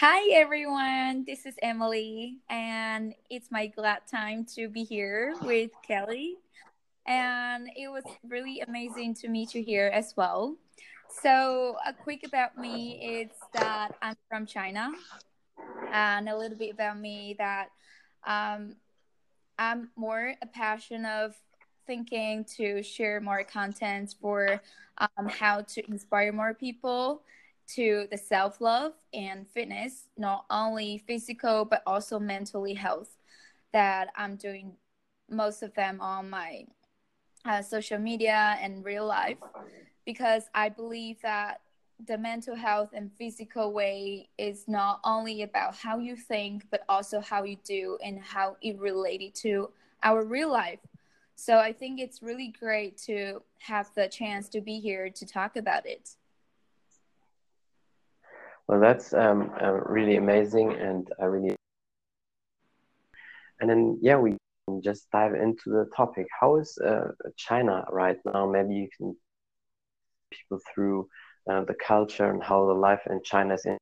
Hi everyone, this is Emily, and it's my glad time to be here with Kelly. And it was really amazing to meet you here as well. So, a quick about me is that I'm from China, and a little bit about me that um, I'm more a passion of thinking to share more content for um, how to inspire more people to the self love and fitness, not only physical but also mentally health. That I'm doing most of them on my uh, social media and real life because I believe that the mental health and physical way is not only about how you think but also how you do and how it related to our real life. So I think it's really great to have the chance to be here to talk about it. Well, that's um, uh, really amazing, and I really. And then, yeah, we can just dive into the topic. How is uh, China right now? Maybe you can people through uh, the culture and how the life in China is in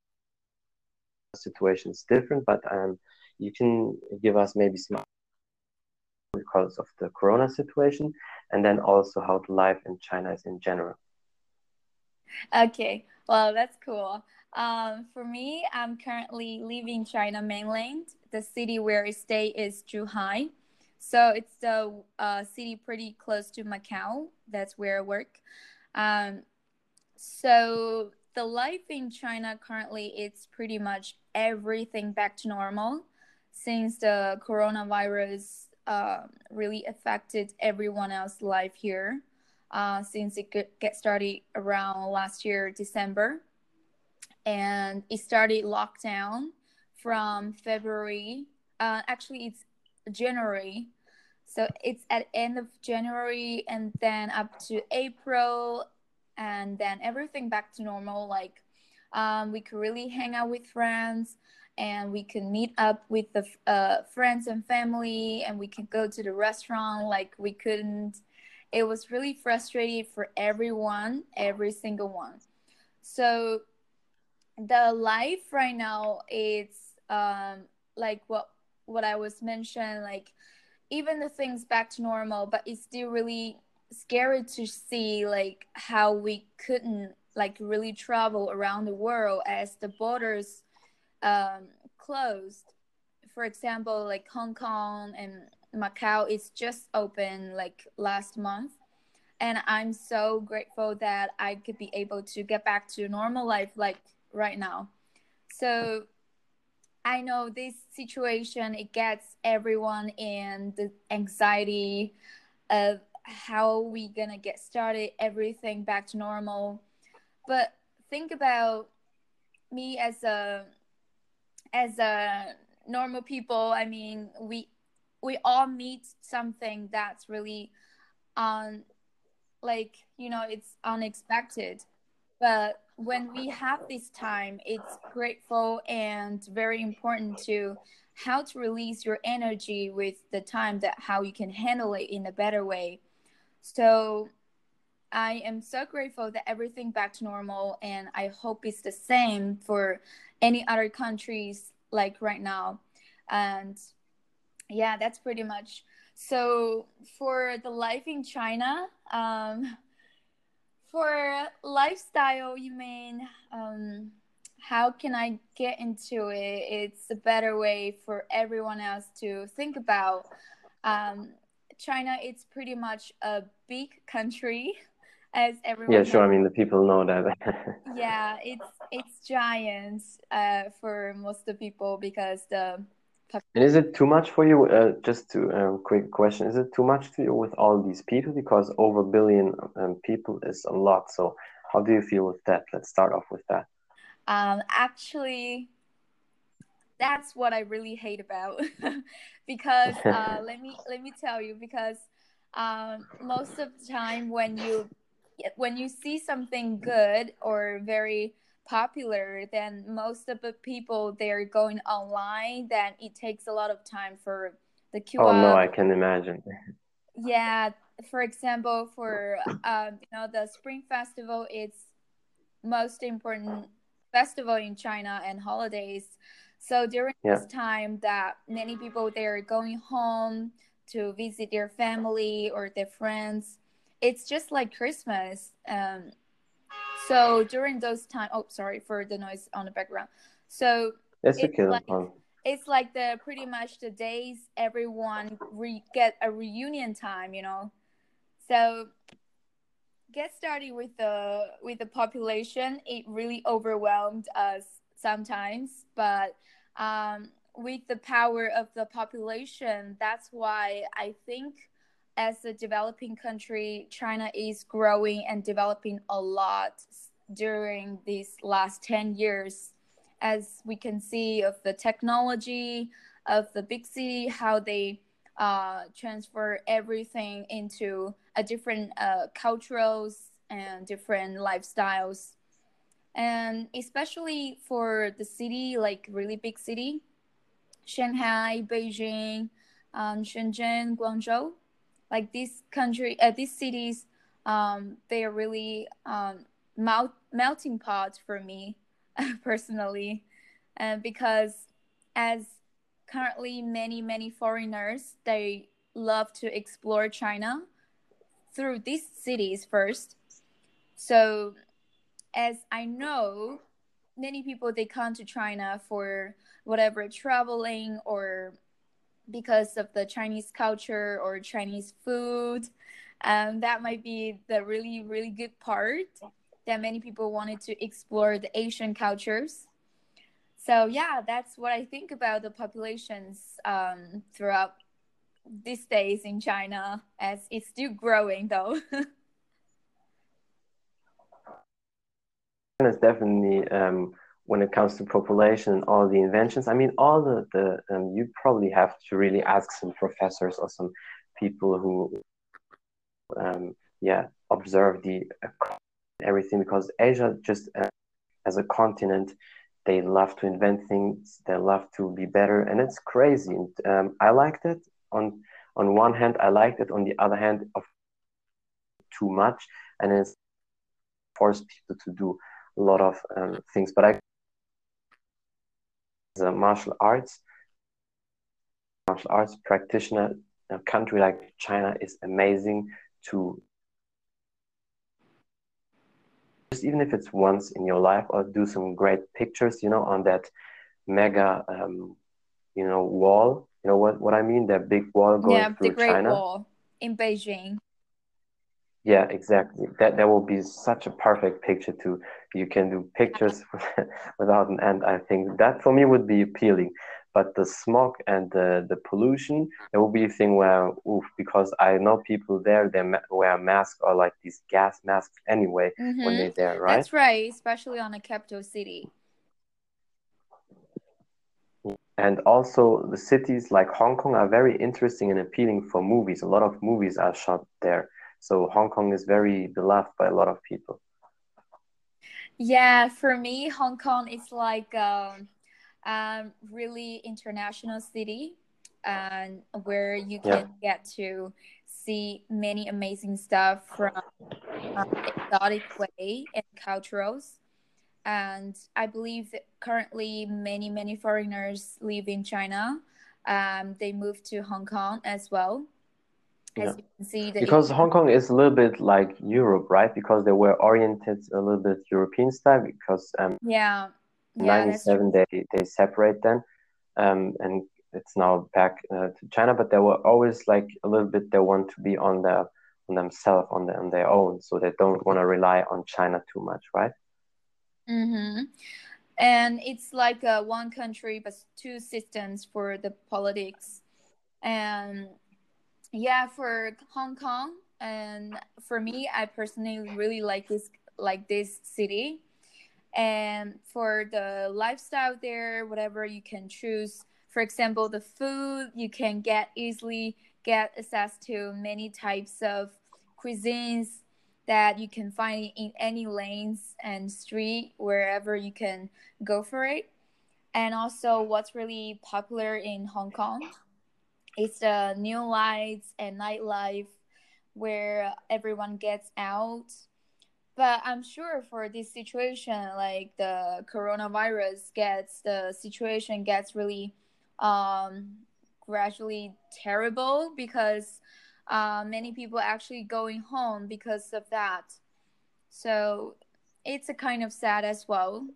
situations different, but um, you can give us maybe some because of the corona situation and then also how the life in China is in general. Okay, well, that's cool. Um, for me, I'm currently living China mainland. The city where I stay is Zhuhai. So it's the uh, city pretty close to Macau. That's where I work. Um, so the life in China currently it's pretty much everything back to normal since the coronavirus uh, really affected everyone else's life here uh, since it get started around last year December and it started lockdown from February. Uh, actually, it's January. So it's at end of January and then up to April, and then everything back to normal. Like um, we could really hang out with friends, and we can meet up with the uh, friends and family, and we can go to the restaurant. Like we couldn't. It was really frustrating for everyone, every single one. So the life right now it's um like what what I was mentioned like even the things back to normal but it's still really scary to see like how we couldn't like really travel around the world as the borders um closed. For example like Hong Kong and Macau is just open like last month. And I'm so grateful that I could be able to get back to normal life like right now. So I know this situation it gets everyone in the anxiety of how we gonna get started, everything back to normal. But think about me as a as a normal people. I mean, we we all meet something that's really on like you know it's unexpected but when we have this time it's grateful and very important to how to release your energy with the time that how you can handle it in a better way. So i am so grateful that everything back to normal and i hope it's the same for any other countries like right now. And yeah that's pretty much. So for the life in china um, for lifestyle, you mean um, how can I get into it? It's a better way for everyone else to think about. Um, China, it's pretty much a big country, as everyone. Yeah, sure. Knows. I mean, the people know that. yeah, it's it's giant uh, for most of the people because the and is it too much for you? Uh, just to um, quick question: Is it too much to you with all these people? Because over a billion um, people is a lot. So how do you feel with that? Let's start off with that. Um, actually, that's what I really hate about, because uh, let me let me tell you because um, most of the time when you when you see something good or very popular then most of the people they're going online then it takes a lot of time for the queue oh no i can imagine yeah for example for um, you know the spring festival it's most important festival in China and holidays. So during Yeah. this time that many people they're going home to visit their family or their friends, it's just like Christmas. Um, so during those time, oh sorry for the noise on the background. So It's It's okay. like- it's like the pretty much the days everyone re- get a reunion time you know so get started with the with the population it really overwhelmed us sometimes but um, with the power of the population that's why i think as a developing country china is growing and developing a lot during these last 10 years. As we can see of the technology of the big city how they uh, transfer everything into a different uh, cultures and different lifestyles. And especially for the city like really big city shanghai beijing um, shenzhen guangzhou like these country uh, these cities um, they are really um, melt- melting pot for me personally. Uh, because as currently many many foreigners they love to explore china through these cities first. So as i know many people they come to china for whatever traveling or because of the chinese culture or chinese food. Um, that might be the really really good part that many people wanted to explore the asian cultures. So yeah that's what i think about the populations um, throughout these days in china as it's still growing though. China definitely um, when it comes to population and all the inventions. I mean, all the the um, you probably have to really ask some professors or some people who, um, yeah, observe the uh, everything because Asia just uh, as a continent, they love to invent things. They love to be better, and it's crazy. And, um, I liked it on on one hand. I liked it. On the other hand, of too much, and it's forced people to do a lot of um, things. But I, a martial arts, martial arts practitioner, a country like China is amazing to just even if it's once in your life or do some great pictures, you know, on that mega, um, you know, wall. You know what what I mean? That big wall going yeah the through great China. wall in beijing Yeah, exactly. That that will be such a perfect picture to you can do pictures without an end. I think that for me would be appealing. But the smog and the, the pollution, it will be a thing where, oof, because I know people there, they ma- wear masks or like these gas masks anyway when Mhm. they're there, right? that's right especially on a capital city And also, the cities like Hong Kong are very interesting and appealing for movies. A lot of movies are shot there. So Hong Kong is very beloved by a lot of people. Yeah, for me, Hong Kong is like um, um, really international city, and where you Yeah. can get to see many amazing stuff from um, exotic way and cultures. And I believe that currently many many foreigners live in China. Um, they moved to Hong Kong as well. As Yeah. you can see, the Because Hong Kong is a little bit like Europe, right? Because they were oriented a little bit European style. Because um, yeah, yeah, 97 they they separate then, um, and it's now back uh, to China. But they were always like a little bit. They want to be on their on themselves on their on their own, so they don't want to rely on China too much, right? Mm-hmm. And it's like a one country but two systems for the politics. And yeah, for Hong Kong and for me, I personally really like this like this city. And for the lifestyle there, whatever you can choose. For example, the food you can get easily get access to many types of cuisines that you can find in any lanes and street wherever you can go for it. And also, what's really popular in Hong Kong is the neon lights and nightlife, where everyone gets out. but I'm sure for this situation, like the coronavirus gets the situation gets really um, gradually terrible because uh, many people actually going home because of that. So it's a kind of sad as well.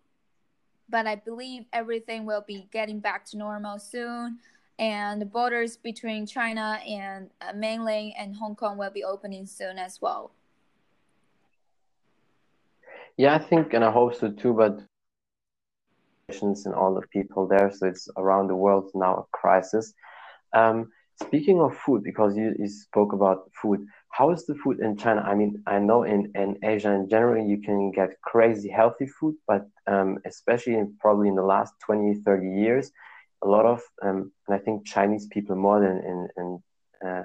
But I believe everything will be getting back to normal soon, and the borders between China and uh, mainland and Hong Kong will be opening soon as well. Yeah, I think, and I hope so too. But and all the people there, so it's around the world now a crisis. Um, speaking of food, because you, you spoke about food, how is the food in China? I mean, I know in, in Asia in general, you can get crazy healthy food, but um, especially in, probably in the last 20, 30 years, a lot of, um, and I think Chinese people more than in, in uh,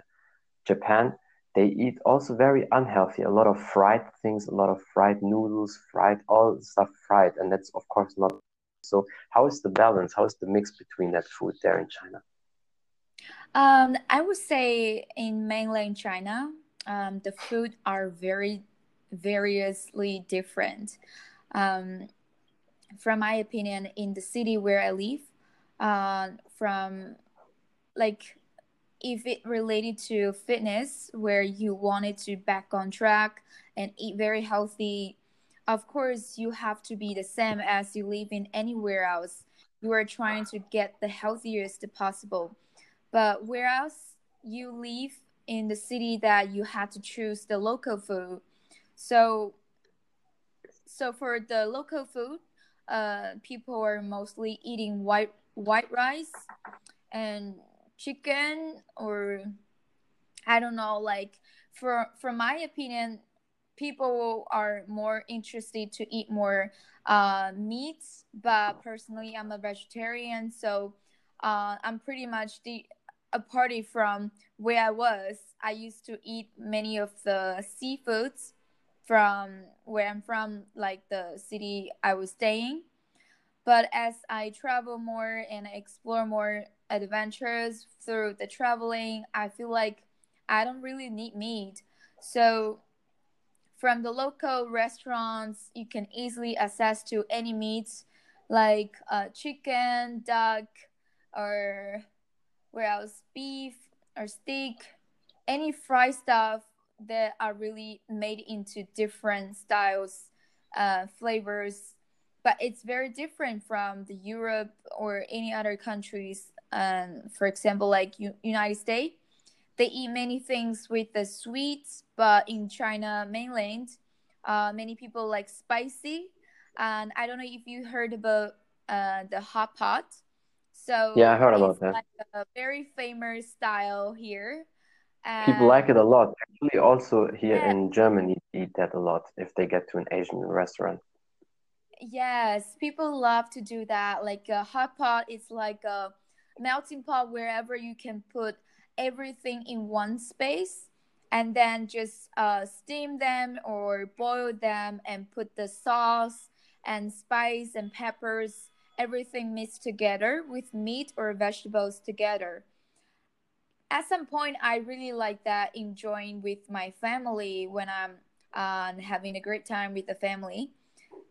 Japan, they eat also very unhealthy a lot of fried things a lot of fried noodles fried all stuff fried and that's of course not so how is the balance? How is the mix between that food there in china? Um, i would say in mainland china um, the food are very variously different. Um, from my opinion in the city where i live uh, from like if it related to fitness where you wanted to back on track and eat very healthy of course you have to be the same as you live in anywhere else. You are trying to get the healthiest possible. But whereas you live in the city that you had to choose the local food. So so for the local food uh, people are mostly eating white white rice and chicken or I don't know like for for my opinion people are more interested to eat more uh, meats but personally I'm a vegetarian so uh, I'm pretty much the a party from where I was. I used to eat many of the seafoods from where I'm from like the city I was staying but as I travel more and explore more adventures through the traveling, I feel like I don't really need meat. So from the local restaurants, you can easily access to any meats like uh, chicken, duck, or where else beef or steak, any fried stuff that are really made into different styles, uh, flavors. But it's very different from the Europe or any other countries um, for example, like U- United States, they eat many things with the sweets, but in China mainland, uh, many people like spicy. And I don't know if you heard about uh, the hot pot. So yeah, I heard about that. Like a very famous style here. And people like it a lot. Actually, also here yeah. in Germany, eat that a lot if they get to an Asian restaurant. Yes, people love to do that. Like a hot pot is like a melting pot wherever you can put everything in one space and then just uh, steam them or boil them and put the sauce and spice and peppers everything mixed together with meat or vegetables together at some point i really like that enjoying with my family when i'm um, having a great time with the family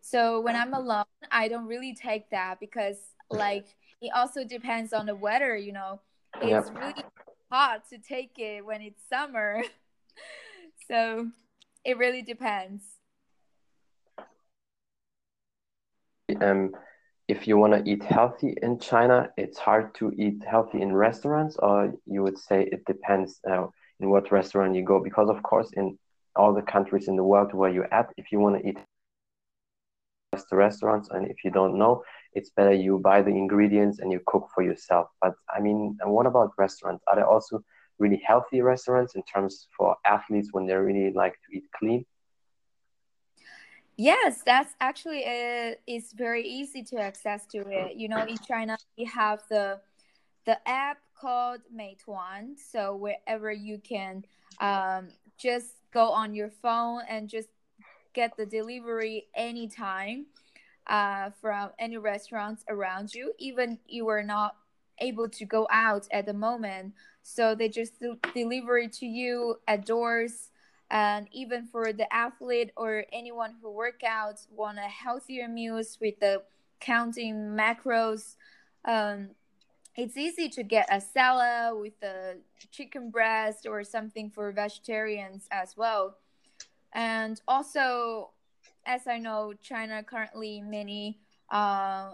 so when i'm alone i don't really take that because like it also depends on the weather you know? It's yep. really hot to take it when it's summer. So it really depends. Um if you want to eat healthy in china it's hard to eat healthy in restaurants or you would say it depends uh, in what restaurant you go because of course in all the countries in the world where you're at if you want to eat the restaurants and if you don't know it's better you buy the ingredients and you cook for yourself. But i mean what about restaurants? Are there also really healthy restaurants in terms for athletes when they really like to eat clean? Yes that's actually it is very easy to access to it. You know in china we have the the app called meituan. So wherever you can um, just go on your phone and just get the delivery anytime uh, from any restaurants around you, even you are not able to go out at the moment. So they just deliver it to you at doors and even for the athlete or anyone who work out want a healthier meals with the counting macros um, it's easy to get a salad with a chicken breast or something for vegetarians as well and also as i know china currently many uh,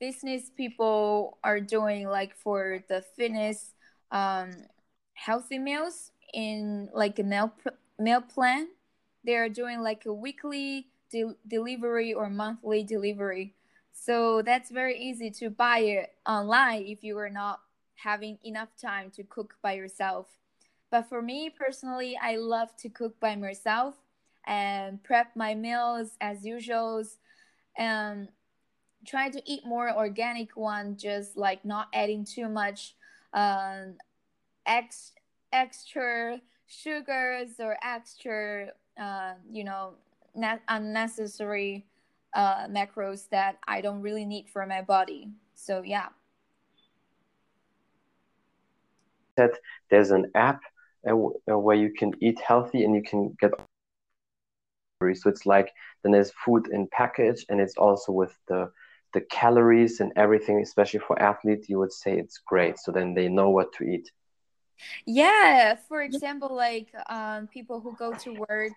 business people are doing like for the fitness um, healthy meals in like a meal meal plan. They are doing like a weekly de- delivery or monthly delivery. So that's very easy to buy it online if you are not having enough time to cook by yourself. But for me personally, I love to cook by myself and prep my meals as usual and try to eat more organic one just like not adding too much um, ex- extra sugars or extra, uh, you know, unnecessary uh, macros that I don't really need for my body. So yeah. That there's an app uh, where you can eat healthy and you can get so it's like then there's food in package and it's also with the the calories and everything especially for athletes you would say it's great. So then they know what to eat. Yeah, for example, like um, people who go to work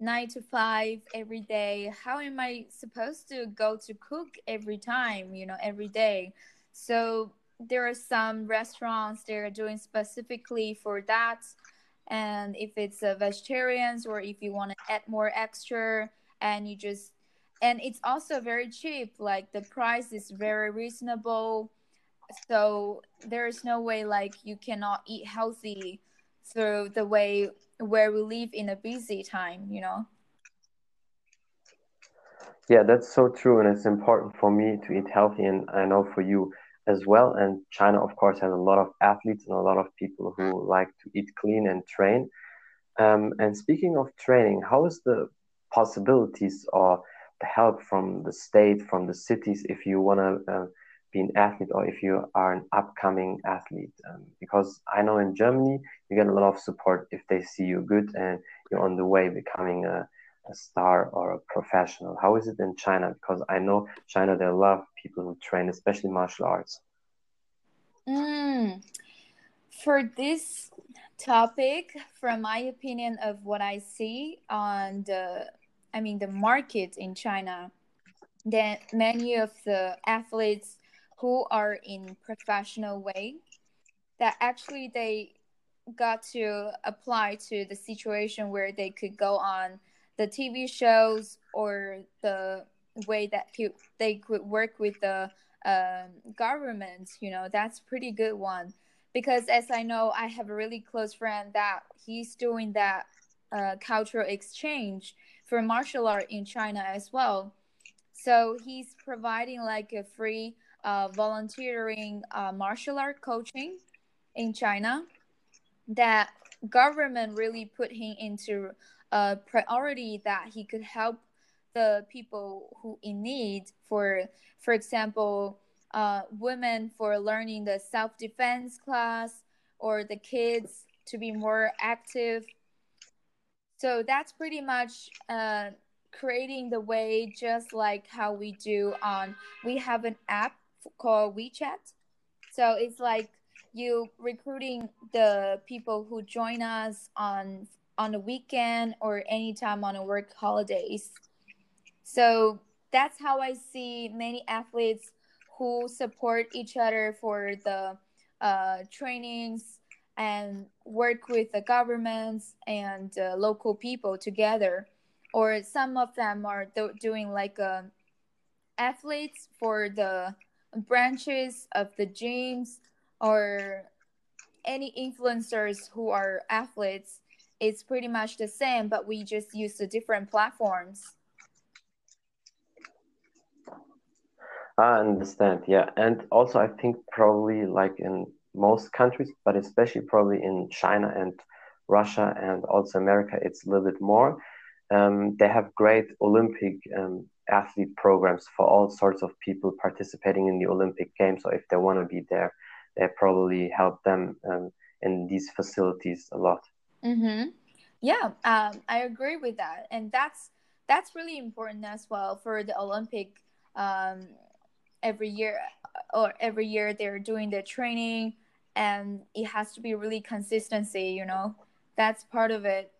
nine to five every day, how am I supposed to go to cook every time, you know, every day? So there are some restaurants they're doing specifically for that. And if it's a vegetarians or if you want to add more extra and you just and it's also very cheap like the price is very reasonable. So there's no way like you cannot eat healthy through the way where we live in a busy time you know? Yeah that's so true and it's important for me to eat healthy and i know for you as well and china of course has a lot of athletes and a lot of people who like to eat clean and train um, and speaking of training how is the possibilities or the help from the state from the cities if you want to uh, be an athlete or if you are an upcoming athlete. Um, because I know in Germany, you get a lot of support if they see you good and you're on the way becoming a, a star or a professional. How is it in China? Because I know China, they love people who train, especially martial arts. Mm. For this topic, from my opinion of what I see on the, I mean, the market in China, then many of the athletes who are in professional way that actually they got to apply to the situation where they could go on the TV shows or the way that they could work with the um, government. You know, that's pretty good one because as I know, I have a really close friend that he's doing that uh, cultural exchange for martial art in China as well. So he's providing like a free uh, volunteering uh, martial art coaching in China that government really put him into a priority that he could help the people who in need for for example uh, women for learning the self-defense class or the kids to be more active so that's pretty much uh, creating the way just like how we do on we have an app called WeChat. So it's like you recruiting the people who join us on on the weekend or anytime on a work holidays. So that's how I see many athletes who support each other for the uh, trainings and work with the governments and uh, local people together. Or some of them are do- doing like uh, athletes for the branches of the gyms or any influencers who are athletes it's pretty much the same but we just use the different platforms i understand yeah and also i think probably like in most countries but especially probably in china and russia and also america it's a little bit more um, they have great olympic um, athlete programs for all sorts of people participating in the Olympic Games. So if they want to be there, they probably help them um, in these facilities a lot. Mm-hmm. Yeah, um, I agree with that, and that's that's really important as well for the Olympic. Um, every year or every year they're doing the training, and it has to be really consistency. You know, that's part of it.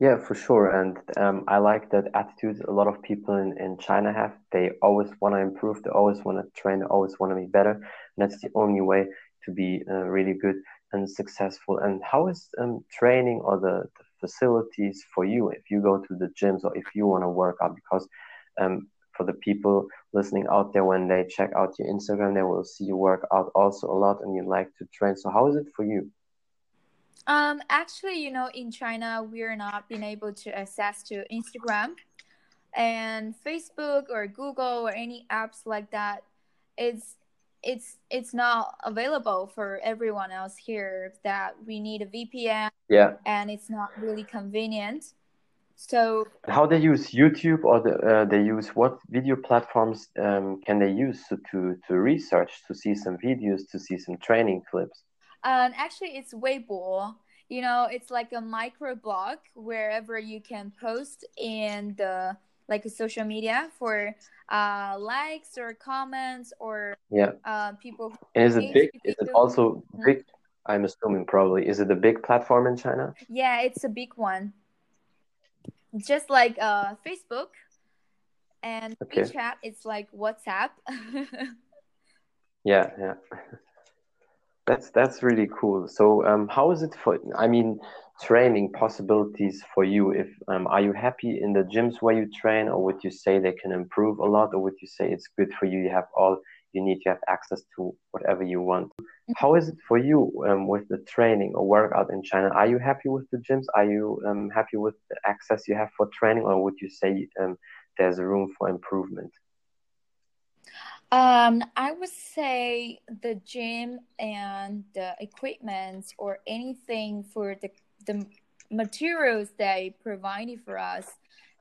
Yeah, for sure. And um, I like that attitude a lot of people in, in China have. They always want to improve, they always want to train, they always want to be better. And that's the only way to be uh, really good and successful. And how is um, training or the, the, facilities for you if you go to the gyms or if you want to work out? Because um, for the people listening out there, when they check out your Instagram, they will see you work out also a lot and you like to train. So, how is it for you? Um, actually, you know, in China, we're not being able to access to Instagram and Facebook or Google or any apps like that. It's it's it's not available for everyone else here. That we need a VPN. Yeah. And it's not really convenient. So how they use YouTube or the, uh, they use what video platforms um, can they use to, to to research to see some videos to see some training clips? And actually, it's Weibo. You know, it's like a micro blog wherever you can post in the like a social media for uh, likes or comments or yeah uh, people. And is it big? Is it also mm-hmm. big? I'm assuming probably. Is it a big platform in China? Yeah, it's a big one. Just like uh, Facebook and okay. WeChat, it's like WhatsApp. yeah, yeah. That's that's really cool. So, um, how is it for? I mean, training possibilities for you. If um, are you happy in the gyms where you train, or would you say they can improve a lot, or would you say it's good for you? You have all you need. You have access to whatever you want. How is it for you um, with the training or workout in China? Are you happy with the gyms? Are you um, happy with the access you have for training, or would you say um, there's room for improvement? Um, I would say the gym and the equipment or anything for the the materials they provided for us.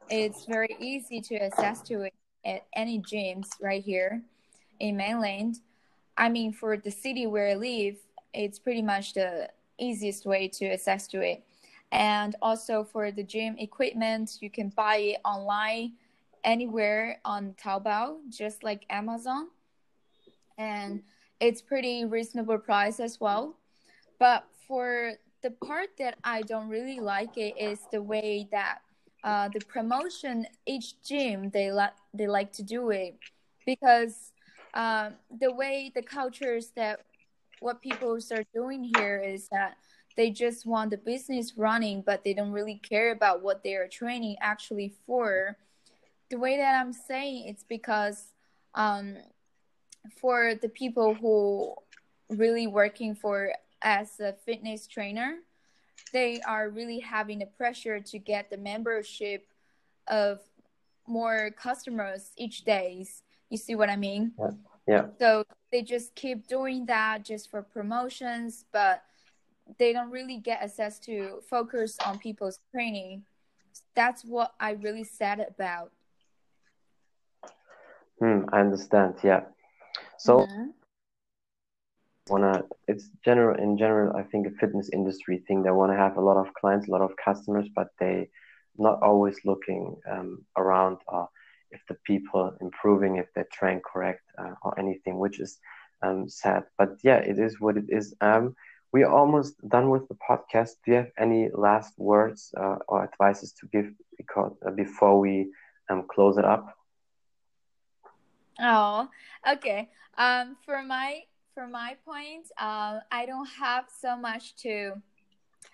It's very easy to access to it at any gyms right here in mainland. I mean, for the city where I live, it's pretty much the easiest way to access to it. And also for the gym equipment, you can buy it online anywhere on Taobao, just like Amazon. And it's pretty reasonable price as well. But for the part that I don't really like it is the way that uh, the promotion each gym they like they like to do it because uh, the way the cultures that what people are doing here is that they just want the business running but they don't really care about what they are training actually for the way that i'm saying it's because um, for the people who really working for as a fitness trainer they are really having the pressure to get the membership of more customers each days. You see what i mean? Yeah, yeah. so they just keep doing that just for promotions but they don't really get access to focus on people's training. That's what i really sad about Hmm, I understand. Yeah. So, mm-hmm. wanna it's general in general. I think a fitness industry thing. They want to have a lot of clients, a lot of customers, but they not always looking um, around uh, if the people improving, if they train correct uh, or anything, which is um, sad. But yeah, it is what it is. Um, we're almost done with the podcast. Do you have any last words uh, or advices to give because, uh, before we um, close it up? Oh, okay. Um, for my for my point, um, I don't have so much to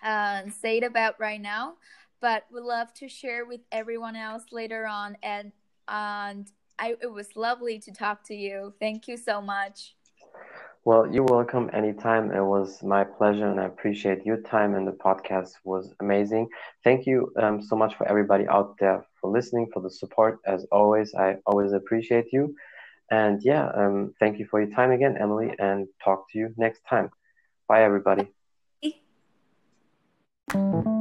uh, say about right now, but would love to share with everyone else later on. And and I, it was lovely to talk to you. Thank you so much. Well, you're welcome anytime. It was my pleasure, and I appreciate your time. And the podcast was amazing. Thank you um, so much for everybody out there for listening, for the support. As always, I always appreciate you. And yeah, um, thank you for your time again, Emily, and talk to you next time. Bye, everybody. Bye.